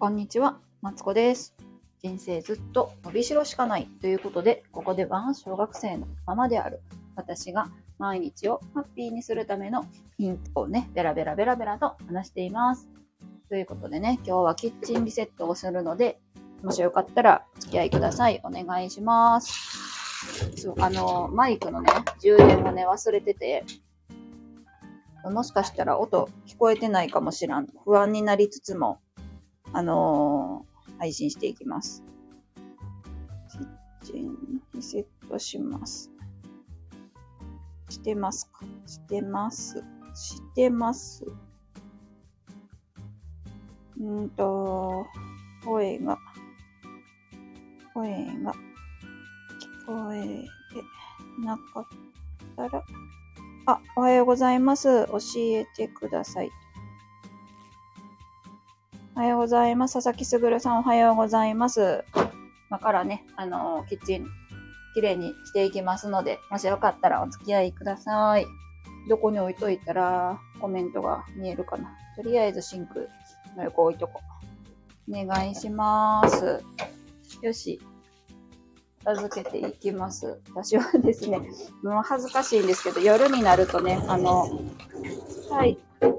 こんにちは、マツコです。人生ずっと伸びしろしかないということで、ここでは小学生のママである私が毎日をハッピーにするためのヒントをね、ベラベラベラベラと話しています。ということでね、今日はキッチンリセットをするので、もしよかったらお付き合いください。お願いします。そう、あの、マイクのね、充電をね、忘れてて、もしかしたら音聞こえてないかもしらん。不安になりつつも、あのー配信していきます。キッチンリセットします。してますか？してます。してます。うーんと、声が、声が聞こえてなかったら、あ、おはようございます。教えてください。おはようございます。佐々木すぐるさんおはようございます。今からね、あのーキッチン、綺麗にしていきますので、もしよかったらお付き合いください。どこに置いといたらコメントが見えるかな。とりあえずシンクの横置いとこう。お願いします。よし。片付けていきます。私はですね、もう恥ずかしいんですけど、夜になるとね、あの、はい、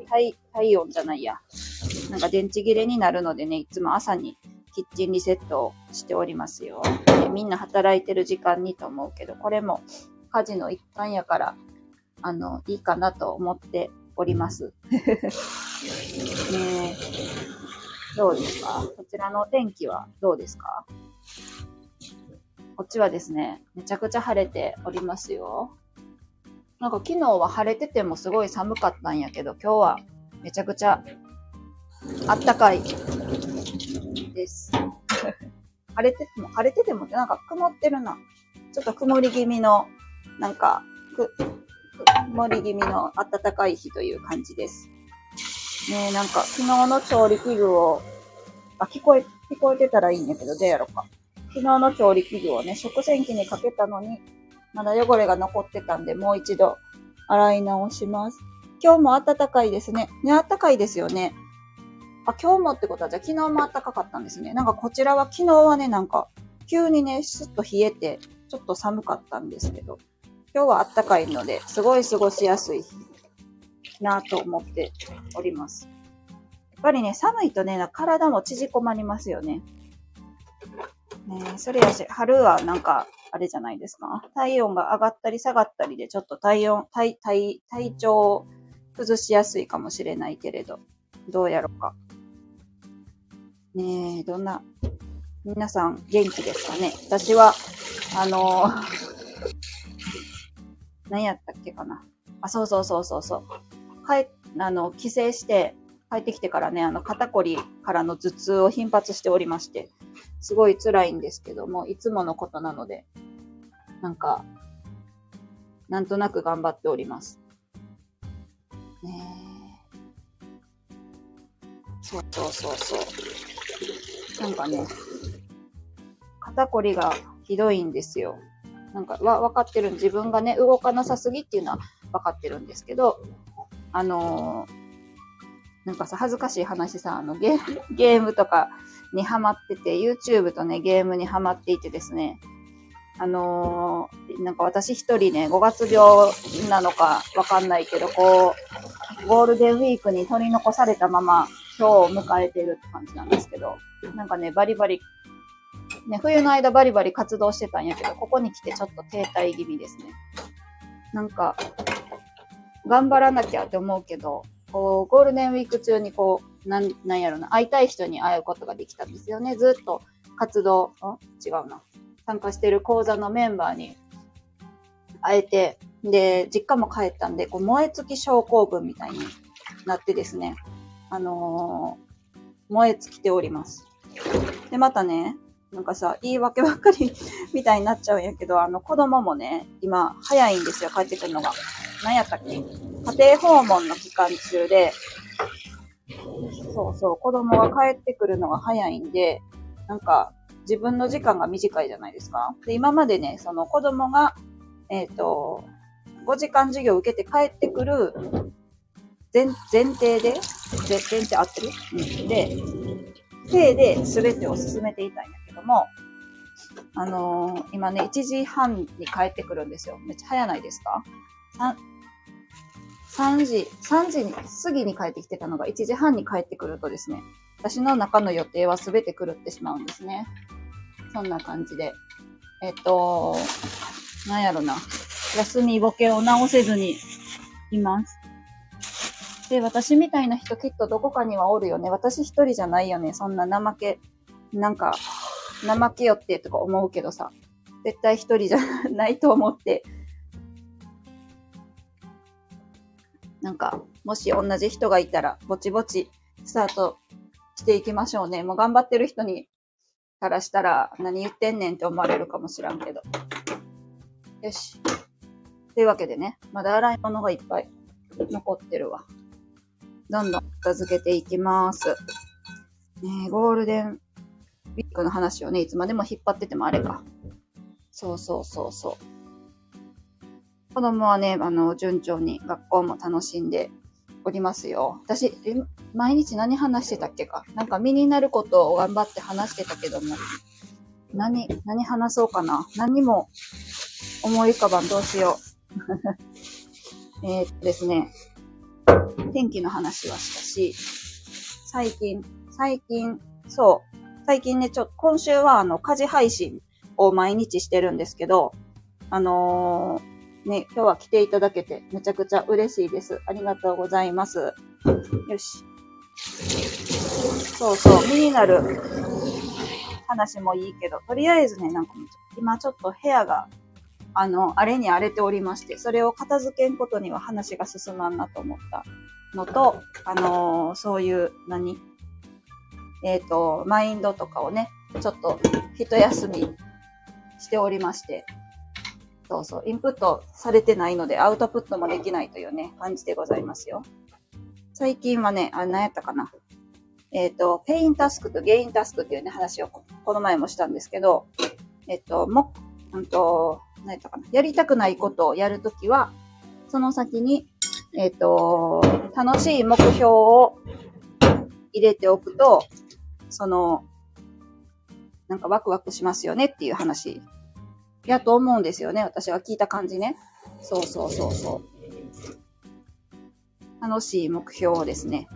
体、体温じゃないや。なんか電池切れになるのでね、いつも朝にキッチンリセットをしておりますよ。でみんな働いてる時間にと思うけど、これも家事の一環やから、あの、いいかなと思っております。ねえどうですか？こちらのお天気はどうですか？こっちはですね、めちゃくちゃ晴れておりますよ。なんか昨日は晴れててもすごい寒かったんやけど、今日はめちゃくちゃあったかいです。晴れてても、晴れててもなんか曇ってるな。ちょっと曇り気味の、なんか、く、曇り気味の暖かい日という感じです。ねえ、なんか昨日の調理器具を、あ、聞こえ、聞こえてたらいいんやけど、どうやろうか。昨日の調理器具をね、食洗機にかけたのに、まだ汚れが残ってたんで、もう一度洗い直します。今日も暖かいですね。ね、暖かいですよね。あ、今日もってことは、じゃあ昨日も暖かかったんですね。なんかこちらは昨日はね、なんか、急にね、スッと冷えて、ちょっと寒かったんですけど、今日は暖かいので、すごい過ごしやすい日なと思っております。やっぱりね、寒いとね、体も縮こまりますよね。ねそれやし、春はなんか、あれじゃないですか？体温が上がったり下がったりで、ちょっと体温、体、体、体調を崩しやすいかもしれないけれど、どうやろうか。ねえ、どんな、皆さん元気ですかね？私は、あのー 何やったっけかな？あ、そうそうそうそうそう。帰、あの、帰省して、帰ってきてからね、あの、肩こりからの頭痛を頻発しておりまして、すごい辛いんですけども、いつものことなので、なんか、なんとなく頑張っております。ねえ。そうそうそうそう。なんかね、肩こりがひどいんですよ。なんか、わ、分かってる。自分がね、動かなさすぎっていうのは分かってるんですけど、あのーなんかさ、恥ずかしい話さ、あの、ゲーム、ゲームとかにハマってて、YouTube とね、ゲームにハマっていてですね、あのーなんか私一人ね、5月病なのかわかんないけど、こう、ゴールデンウィークに取り残されたまま、今日を迎えているって感じなんですけど、なんかね、バリバリ、ね、冬の間バリバリ活動してたんやけど、ここに来てちょっと停滞気味ですね。なんか、頑張らなきゃって思うけど、こう、ゴールデンウィーク中にこう、なん、なんやろな、会いたい人に会うことができたんですよね。ずっと活動、ん違うな。参加してる講座のメンバーに会えて、で、実家も帰ったんで、こう、燃え尽き症候群みたいになってですね、あのー燃え尽きております。で、またね、なんかさ、言い訳ばっかり みたいになっちゃうんやけど、あの、子供もね、今、早いんですよ、帰ってくるのが。何やったっけ家庭訪問の期間中で、そうそう、子供が帰ってくるのが早いんで、なんか、自分の時間が短いじゃないですか。で、今までね、その子供が、えっ、と、5時間授業を受けて帰ってくる前前提で、前前提合ってる、うん、で、手で全てを進めていたんやけども、あのー、今ね、1時半に帰ってくるんですよ。めっちゃ早ないですか？3, 3時、3時に、過ぎに帰ってきてたのが1時半に帰ってくるとですね、私の中の予定は全て狂ってしまうんですね。そんな感じで。えっと、なんやろな。休みボケを直せずにいます。で、私みたいな人きっとどこかにはおるよね。私一人じゃないよね。そんな怠け、なんか、怠けよってとか思うけどさ。絶対一人じゃないと思って。なんか、もし同じ人がいたら、ぼちぼちスタートしていきましょうね。もう頑張ってる人にからしたら何言ってんねんって思われるかもしらんけど。よし。というわけでね、まだ洗い物がいっぱい残ってるわ。どんどん片付けていきます。ねゴールデンウィークの話をね、いつまでも引っ張っててもあれか。そうそうそうそう。子供はね、あの、順調に学校も楽しんでおりますよ。私、毎日何話してたっけか？なんか身になることを頑張って話してたけども、何、何話そうかな？何も思い浮かばん、どうしよう。えっとですね、天気の話はしたし、最近、最近、そう、最近ね、ちょっと、今週はあの、家事配信を毎日してるんですけど、あのー、ね、今日は来ていただけてめちゃくちゃ嬉しいです。ありがとうございます。よし。そうそう、身になる話もいいけど、とりあえずね、なんか今ちょっと部屋が、あの、荒れに荒れておりまして、それを片付けんことには話が進まんなと思ったのと、あのー、そういう、何？えっ、ー、と、マインドとかをね、ちょっと一休みしておりまして、そうそう、インプットされてないのでアウトプットもできないというね、感じでございますよ。最近はね、あ、何やったかな？えっ、ー、と、ペインタスクとゲインタスクっていうね、話をこの前もしたんですけど、えっ、と、も、うんと、何やったかな？やりたくないことをやるときは、その先にえっ、ー、と、楽しい目標を入れておくと、その、なんかワクワクしますよねっていう話やと思うんですよね。私は聞いた感じね。そうそうそうそう。楽しい目標をですね、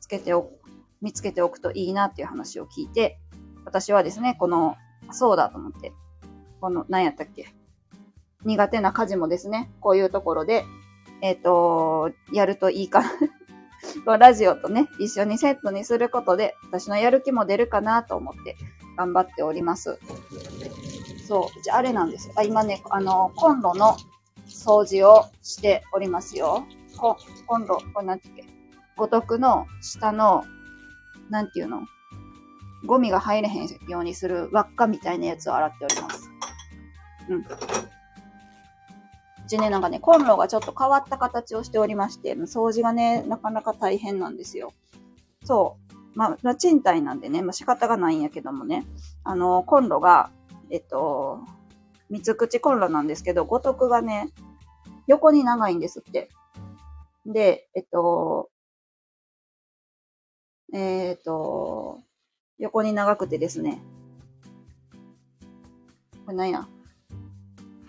つけておく、見つけておくといいなっていう話を聞いて、私はですね、この、そうだと思って、この、何やったっけ？苦手な家事もですね、こういうところでえっ、ー、と、やるといいかな ラジオとね、一緒にセットにすることで、私のやる気も出るかなと思って頑張っております。そう、じゃああれなんですよ。あ、今ね、あの、コンロの掃除をしておりますよ。こコンロ、これなんて言うっけ？五徳の下の、なんていうの？ゴミが入れへんようにする輪っかみたいなやつを洗っております。うん。うちね、なんかね、コンロがちょっと変わった形をしておりまして、掃除がね、なかなか大変なんですよ。そう。まあ、賃貸なんでね、まあ、仕方がないんやけどもね、あの、コンロが、えっと、三つ口コンロなんですけど、五徳がね、横に長いんですって。で、えっと、えっと、横に長くてですね、これ何や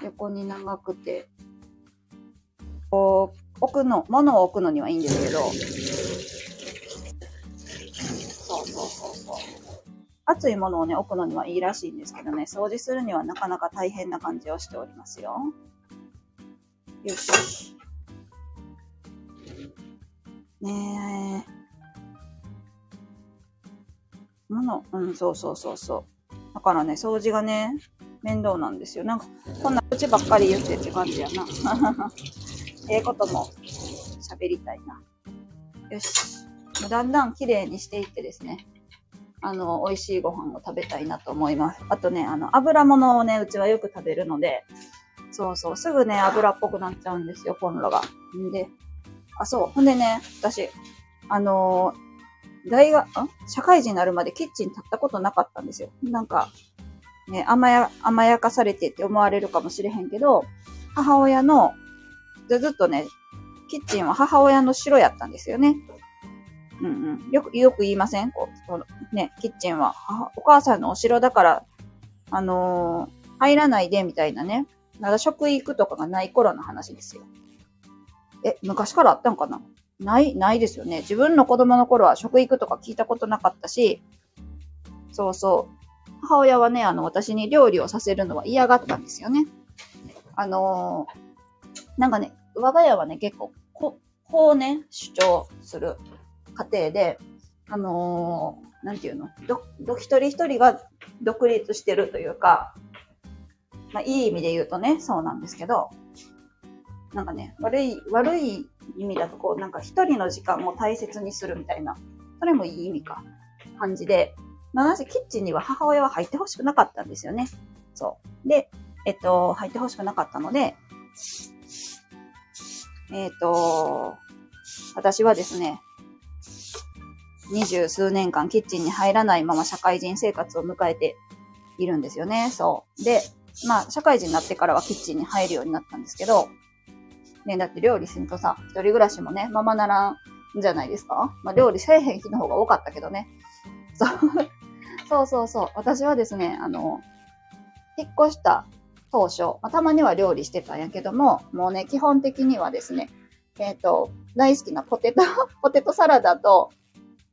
横に長くて、こう、置くの、物を置くのにはいいんですけど、そうそうそうそう。熱いものをね、置くのにはいいらしいんですけどね、掃除するにはなかなか大変な感じをしておりますよ。よし。ねえ。物、うん、そうそうそうそう。だからね、掃除がね、面倒なんですよ。なんか、こんな口ばっかり言ってって感じやな。ええことも喋りたいな。よし。だんだん綺麗にしていってですね。あの、美味しいご飯を食べたいなと思います。あとね、あの、油物をね、うちはよく食べるので、そうそう、すぐね、油っぽくなっちゃうんですよ、コンロが。んで、あ、そう。ほんでね、私、あのー、大学、社会人になるまでキッチン立ったことなかったんですよ。なんか、ね、甘や、甘やかされてって思われるかもしれへんけど、母親の、ずっとね、キッチンは母親の城やったんですよね。うんうん。よく、よく言いません？こう、ね、キッチンは、お母さんのお城だから、あのー、入らないで、みたいなね。まだ食育とかがない頃の話ですよ。え、昔からあったんかな？ない、ないですよね。自分の子供の頃は食育とか聞いたことなかったし、そうそう。母親はね、あの、私に料理をさせるのは嫌がったんですよね。あのー、なんかね、我が家はね、結構、こ、こうね、主張する家庭で、あのー、なんていうの？ど、ど、一人一人が独立してるというか、まあ、いい意味で言うとね、そうなんですけど、なんかね、悪い、悪い意味だとこう、なんか一人の時間を大切にするみたいな、それもいい意味か、感じで、まあ、なぜキッチンには母親は入ってほしくなかったんですよね。そう。で、えっと、入ってほしくなかったので、えっと、私はですね、二十数年間キッチンに入らないまま社会人生活を迎えているんですよね。そう。で、まあ、社会人になってからはキッチンに入るようになったんですけど、ね、だって料理するとさ、一人暮らしもね、ままならんじゃないですかまあ、料理せえへん日の方が多かったけどね。そう。そうそうそう。私はですね、あの、引っ越した当初、まあ、たまには料理してたんやけども、もうね、基本的にはですね、えっ、ー、と、大好きなポテト、ポテトサラダと、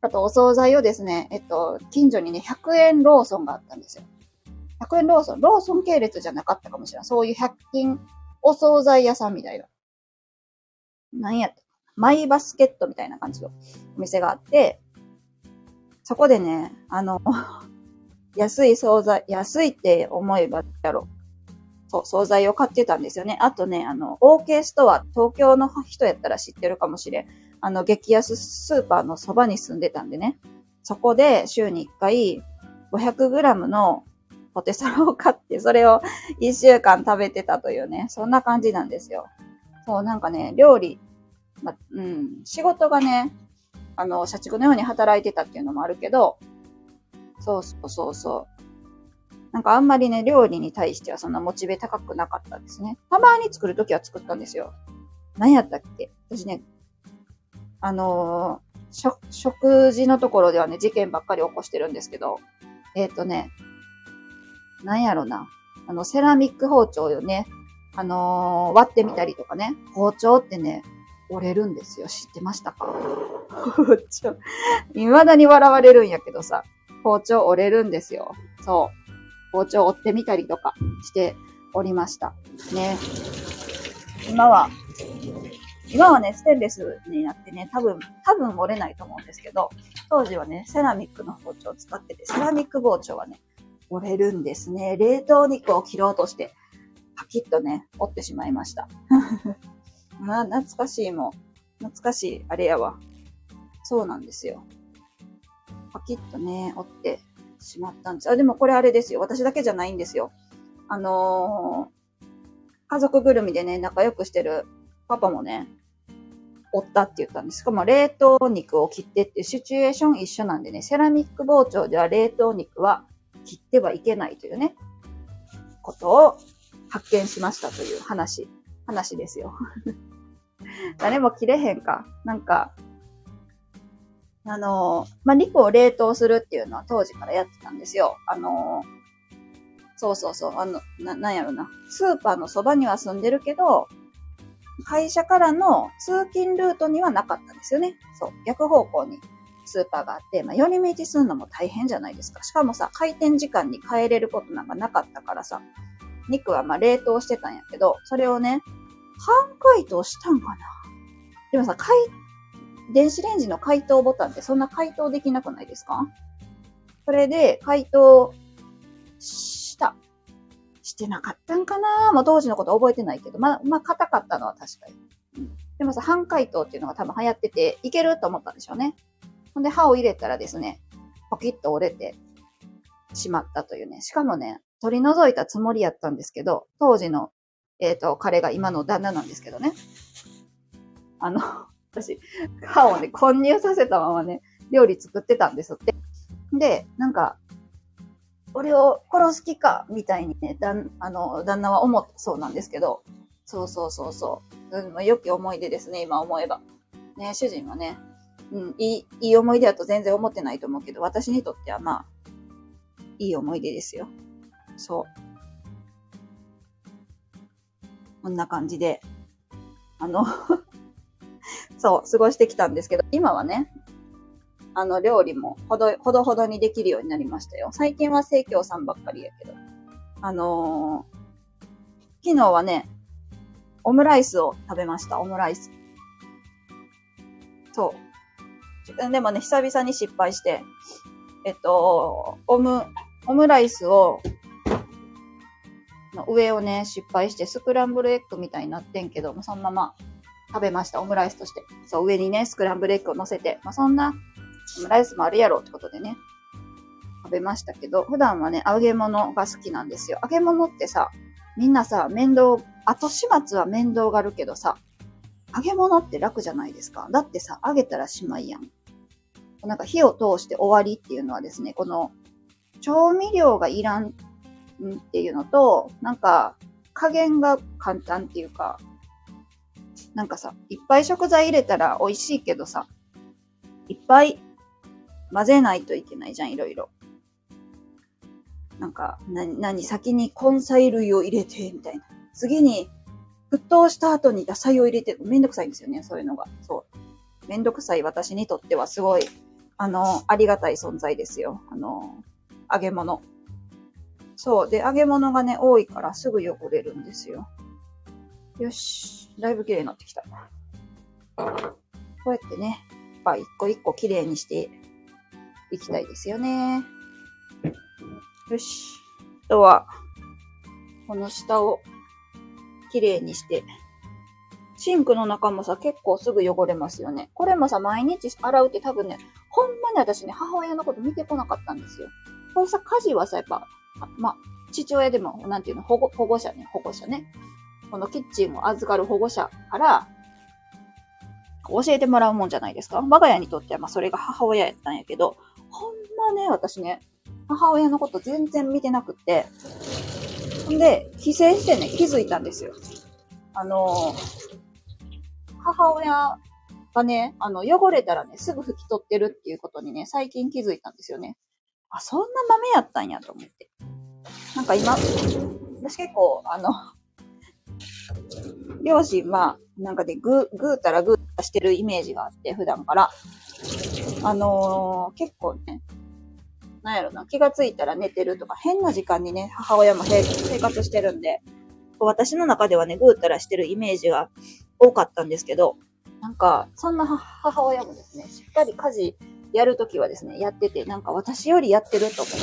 あとお惣菜をですね、えっと、近所にね、100円ローソンがあったんですよ。100円ローソン、ローソン系列じゃなかったかもしれない。そういう100均お惣菜屋さんみたいな。何やったマイバスケットみたいな感じのお店があって、そこでね、あの、安い惣菜、安いって思えばやろ。そう、惣菜を買ってたんですよね。あとね、あの、OK ストア、東京の人やったら知ってるかもしれん。あの、激安スーパーのそばに住んでたんでね。そこで週に1回 500g のポテサラを買って、それを1週間食べてたというね、そんな感じなんですよ。そう、なんかね、料理、ま、うん、仕事がね、あの、社畜のように働いてたっていうのもあるけど、そうそうそうそう。なんかあんまりね、料理に対してはそんなモチベ高くなかったですね。たまに作るときは作ったんですよ。何やったっけ？私ね、あのー、食事のところではね、事件ばっかり起こしてるんですけど、えっ、ー、とね、なんやろな。あの、セラミック包丁をね、あのー、割ってみたりとかね、包丁ってね、折れるんですよ。知ってましたか？包丁。未だに笑われるんやけどさ、包丁折れるんですよ。そう。包丁折ってみたりとかしておりました。ね。今は、今はね、ステンレスになってね、多分、多分折れないと思うんですけど、当時はね、セラミックの包丁を使ってて、セラミック包丁はね、折れるんですね。冷凍肉を切ろうとして、パキッとね、折ってしまいました。まあ、懐かしいもん。懐かしい、あれやわ。そうなんですよ。パキッとね、折ってしまったんです。あ、でもこれあれですよ。私だけじゃないんですよ。あのー、家族ぐるみでね、仲良くしてるパパもね、折ったって言ったんです。しかも冷凍肉を切ってっていうシチュエーション一緒なんでね、セラミック包丁では冷凍肉は切ってはいけないというね、ことを発見しましたという話、話ですよ。誰も切れへんか。なんか、あの、まあ、肉を冷凍するっていうのは当時からやってたんですよ。あの、そうそうそう、あの、な、なんやろな。スーパーのそばには住んでるけど、会社からの通勤ルートにはなかったんですよね。そう、逆方向にスーパーがあって、まあ、寄り道するのも大変じゃないですか。しかもさ、開店時間に帰れることなんかなかったからさ、肉はまあ冷凍してたんやけど、それをね、半解凍したんかなでもさ、解、電子レンジの解凍ボタンってそんな解凍できなくないですか？それで解凍した。してなかったんかな？もう当時のこと覚えてないけど、まあ、まあ、硬かったのは確かに。うん、でもさ、半解凍っていうのが多分流行ってて、いけると思ったんでしょうね。ほんで、刃を入れたらですね、ポキッと折れてしまったというね。しかもね、取り除いたつもりやったんですけど、当時の、えっ、ー、と、彼が今の旦那なんですけどね。あの、私、歯をね、混入させたままね、料理作ってたんですって。で、なんか、俺を殺す気か、みたいにね、だん、あの、旦那は思ったそうなんですけど、そうそうそうそう。うん、良き思い出ですね、今思えば。ね、主人はね、うん、いい、いい思い出だと全然思ってないと思うけど、私にとってはまあ、いい思い出ですよ。そう。こんな感じで、あの そう、過ごしてきたんですけど、今はね、あの、料理もほど、ほどほどにできるようになりましたよ。最近は生協さんばっかりやけど。あのー、昨日はね、オムライスを食べました、オムライス。そう。でもね、久々に失敗して、えっと、オム、オムライスを、の上をね、失敗して、スクランブルエッグみたいになってんけど、そのまま食べました。オムライスとして。そう、上にね、スクランブルエッグを乗せて。まあ、そんな、オムライスもあるやろってことでね、食べましたけど、普段はね、揚げ物が好きなんですよ。揚げ物ってさ、みんなさ、面倒、後始末は面倒があるけどさ、揚げ物って楽じゃないですか。だってさ、揚げたらしまいやん。なんか火を通して終わりっていうのはですね、この調味料がいらんっていうのと、なんか加減が簡単っていうか、なんかさ、いっぱい食材入れたら美味しいけどさ、いっぱい混ぜないといけないじゃん、いろいろ。なんか、な、何、先に根菜類を入れて、みたいな。次に、沸騰した後に野菜を入れて、めんどくさいんですよね、そういうのが。そう。めんどくさい私にとってはすごい、あの、ありがたい存在ですよ。あの、揚げ物。そう。で、揚げ物がね、多いからすぐ汚れるんですよ。よし。だいぶ綺麗になってきた。こうやってね、ぱ、一個一個綺麗にしていきたいですよね。よし。あとは、この下を綺麗にして、シンクの中もさ、結構すぐ汚れますよね。これもさ、毎日洗うって多分ね、ほんまに私ね、母親のこと見てこなかったんですよ。これさ、家事はさ、やっぱ、ま、父親でも、なんていうの、保護、保護者ね、保護者ね。このキッチンを預かる保護者から、教えてもらうもんじゃないですか。我が家にとっては、まあ、それが母親やったんやけど、ほんまね、私ね、母親のこと全然見てなくって、ほんで、帰省してね、気づいたんですよ。あのー、母親がね、あの、汚れたらね、すぐ拭き取ってるっていうことにね、最近気づいたんですよね。あ、そんな豆やったんやと思って。なんか今、私結構、あの、両親、まあ、なんかね、ぐ、ぐーたらぐーたらしてるイメージがあって、普段から。あのー、結構ね、なんやろな、気がついたら寝てるとか、変な時間にね、母親も生活してるんで、私の中ではね、ぐーたらしてるイメージが多かったんですけど、なんか、そんな母親もですね、しっかり家事やるときはですね、やってて、なんか私よりやってると思って、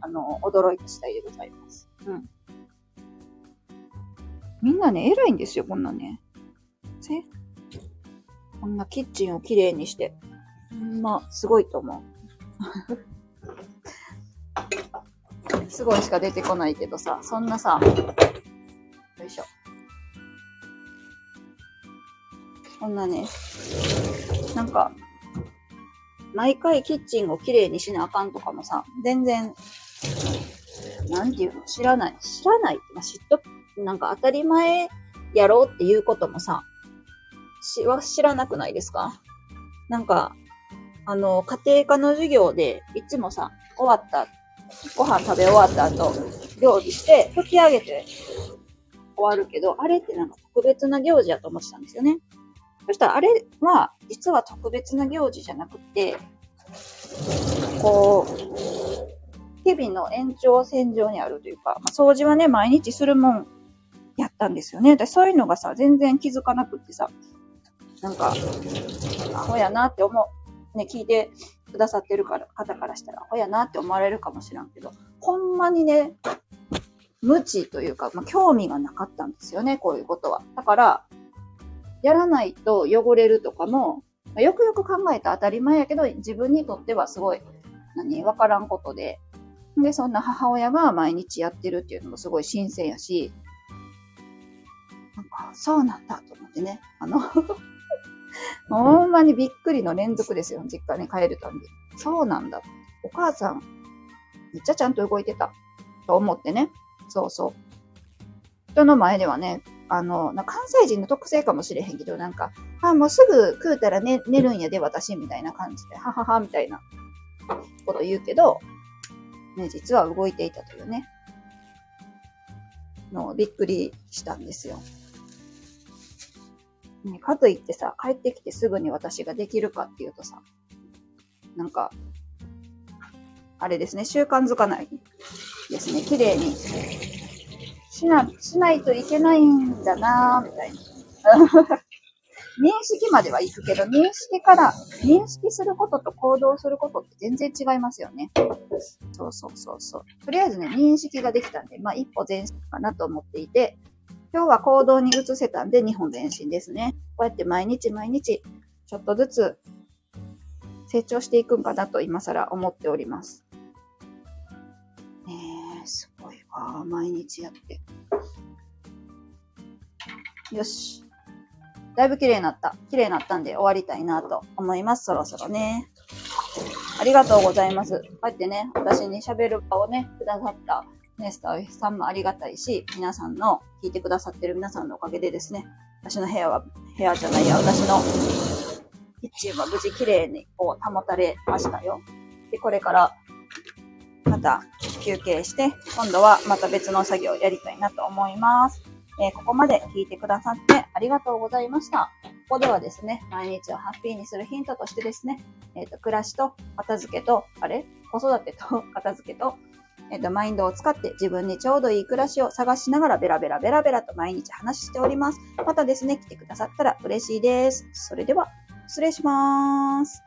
あの、驚いた次第でございます。うん。みんなね、偉いんですよ、こんなね。せこんなキッチンをきれいにして。ほんま、すごいと思う。すごいしか出てこないけどさ、そんなさ、こんなね、なんか、毎回キッチンをきれいにしなあかんとかもさ、全然、なんていうの知らない。知らないって、まあ、知っとなんか当たり前やろうっていうこともさ、しは知らなくないですか？なんか、あの、家庭科の授業で、いつもさ、終わった、ご飯食べ終わった後、料理して、吹き上げて終わるけど、あれってなんか特別な行事やと思ってたんですよね。そしたらあれは、実は特別な行事じゃなくて、こう、日々の延長線上にあるというか、掃除はね、毎日するもんやったんですよね。私そういうのがさ、全然気づかなくってさ、なんか、アホやなって思う。ね、聞いてくださってるから方からしたら、アホやなって思われるかもしらんけど、ほんまにね、無知というか、まあ、興味がなかったんですよね、こういうことは。だから、やらないと汚れるとかも、よくよく考えた当たり前やけど、自分にとってはすごい、何、わからんことで、で、そんな母親が毎日やってるっていうのもすごい新鮮やし、なんか、そうなんだと思ってね。あの ほんまにびっくりの連続ですよ。実家に帰るたんび。そうなんだ。お母さん、めっちゃちゃんと動いてた。と思ってね。そうそう。人の前ではね、あの、な関西人の特性かもしれへんけど、なんか、あ、もうすぐ食うたら寝寝るんやで、私、みたいな感じで、ははは、みたいなこと言うけど、ね、実は動いていたというね、のびっくりしたんですよ。ね、かといってさ、帰ってきてすぐに私ができるかっていうとさ、なんか、あれですね、習慣づかないですね。綺麗にしな、しないといけないんだなぁみたいな。認識までは行くけど、認識から、認識することと行動することって全然違いますよね。そうそうそうそう。とりあえずね、認識ができたんで、まあ一歩前進かなと思っていて、今日は行動に移せたんで2本前進ですね。こうやって毎日毎日、ちょっとずつ成長していくんかなと今更思っております。すごいわ。毎日やって。よし。だいぶ綺麗になった。綺麗になったんで終わりたいなと思います。そろそろね。ありがとうございます。こうやってね、私に喋る場をね、くださったね、スタッフさんもありがたいし、皆さんの、聞いてくださってる皆さんのおかげでですね、私の部屋は、部屋じゃないや、私のキッチンは無事綺麗にこう保たれましたよ。で、これからた休憩して、今度はまた別の作業をやりたいなと思います。えー、ここまで聞いてくださってありがとうございました。ここではですね、毎日をハッピーにするヒントとしてですね、えっ、ー、と、暮らしと片付けと、あれ？子育てと片付けと、えっ、ー、と、マインドを使って自分にちょうどいい暮らしを探しながらベラベラベラベラと毎日話しております。またですね、来てくださったら嬉しいです。それでは、失礼します。